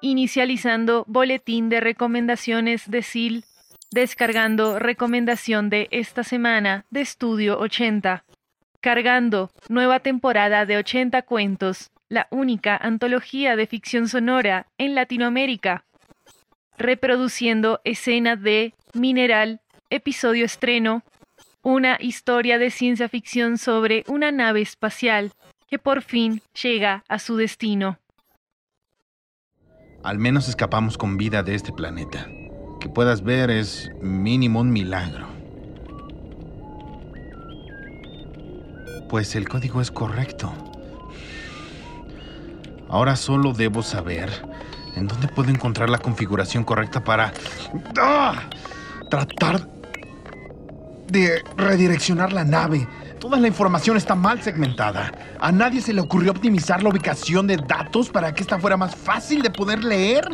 Inicializando boletín de recomendaciones de SIL, descargando recomendación de esta semana de Estudio 80, cargando nueva temporada de 80 cuentos la única antología de ficción sonora en Latinoamérica, reproduciendo escena de Mineral, episodio estreno, una historia de ciencia ficción sobre una nave espacial que por fin llega a su destino. Al menos escapamos con vida de este planeta. Que puedas ver es mínimo un milagro. Pues el código es correcto. Ahora solo debo saber en dónde puedo encontrar la configuración correcta para ¡Ah! tratar de redireccionar la nave. Toda la información está mal segmentada. ¿A nadie se le ocurrió optimizar la ubicación de datos para que esta fuera más fácil de poder leer?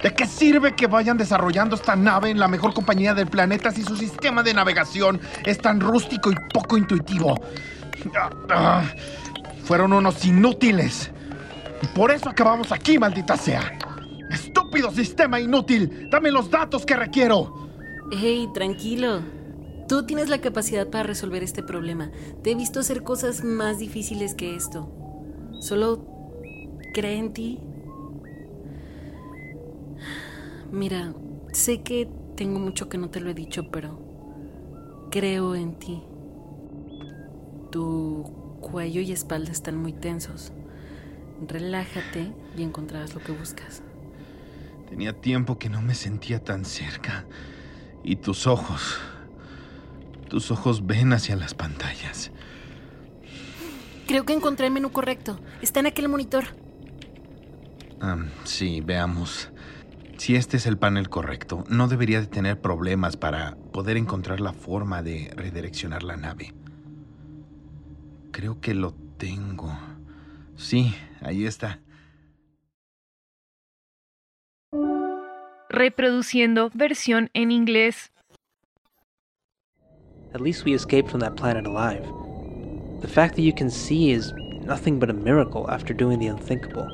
¿De qué sirve que vayan desarrollando esta nave en la mejor compañía del planeta si su sistema de navegación es tan rústico y poco intuitivo? Fueron unos inútiles. Y por eso acabamos aquí, maldita sea. Estúpido sistema inútil. Dame los datos que requiero. Hey, tranquilo. Tú tienes la capacidad para resolver este problema. Te he visto hacer cosas más difíciles que esto. Solo cree en ti. Mira, sé que tengo mucho que no te lo he dicho, pero creo en ti. Tu cuello y espalda están muy tensos. Relájate y encontrarás lo que buscas. Tenía tiempo que no me sentía tan cerca. Y tus ojos. Tus ojos ven hacia las pantallas. Creo que encontré el menú correcto. Está en aquel monitor. sí, veamos. Si este es el panel correcto, no debería de tener problemas para poder encontrar la forma de redireccionar la nave. Creo que lo tengo. Sí, ahí está. Reproduciendo versión en inglés. At least we escaped from that planet alive. The fact that you can see is nothing but a miracle after doing the unthinkable.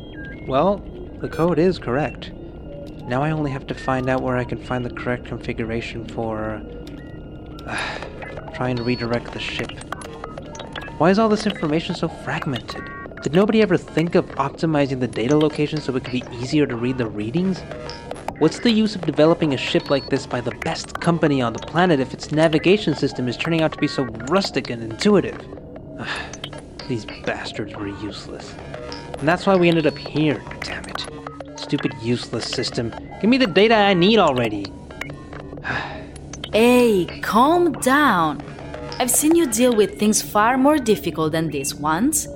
Well, the code is correct. Now I only have to find out where I can find the correct configuration for. Uh, trying to redirect the ship. Why is all this information so fragmented? Did nobody ever think of optimizing the data location so it could be easier to read the readings? What's the use of developing a ship like this by the best company on the planet if its navigation system is turning out to be so rustic and intuitive? These bastards were useless. And that's why we ended up here, damn it. Stupid useless system. Give me the data I need already. hey, calm down. I've seen you deal with things far more difficult than this once.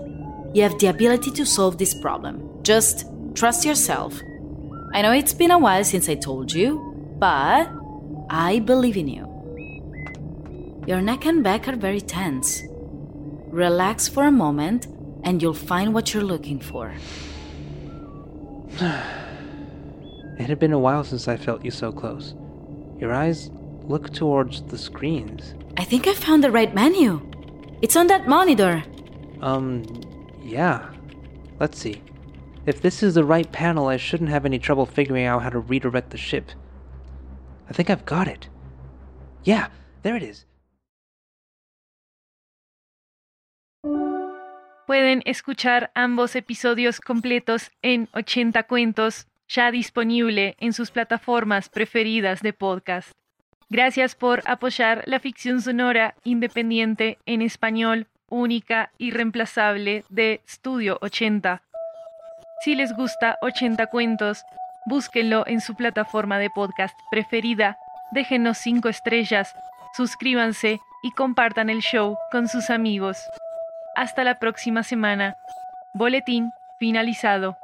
You have the ability to solve this problem. Just trust yourself. I know it's been a while since I told you, but I believe in you. Your neck and back are very tense. Relax for a moment, and you'll find what you're looking for. it had been a while since I felt you so close. Your eyes look towards the screens. I think I found the right menu. It's on that monitor. Um, yeah. Let's see. If this is the right panel, I shouldn't have any trouble figuring out how to redirect the ship. I think I've got it. Yeah, there it is. Pueden escuchar ambos episodios completos en 80 cuentos ya disponible en sus plataformas preferidas de podcast. Gracias por apoyar la ficción sonora independiente en español, única y reemplazable de Studio 80. Si les gusta 80 cuentos, búsquenlo en su plataforma de podcast preferida, déjenos 5 estrellas, suscríbanse y compartan el show con sus amigos. Hasta la próxima semana. Boletín finalizado.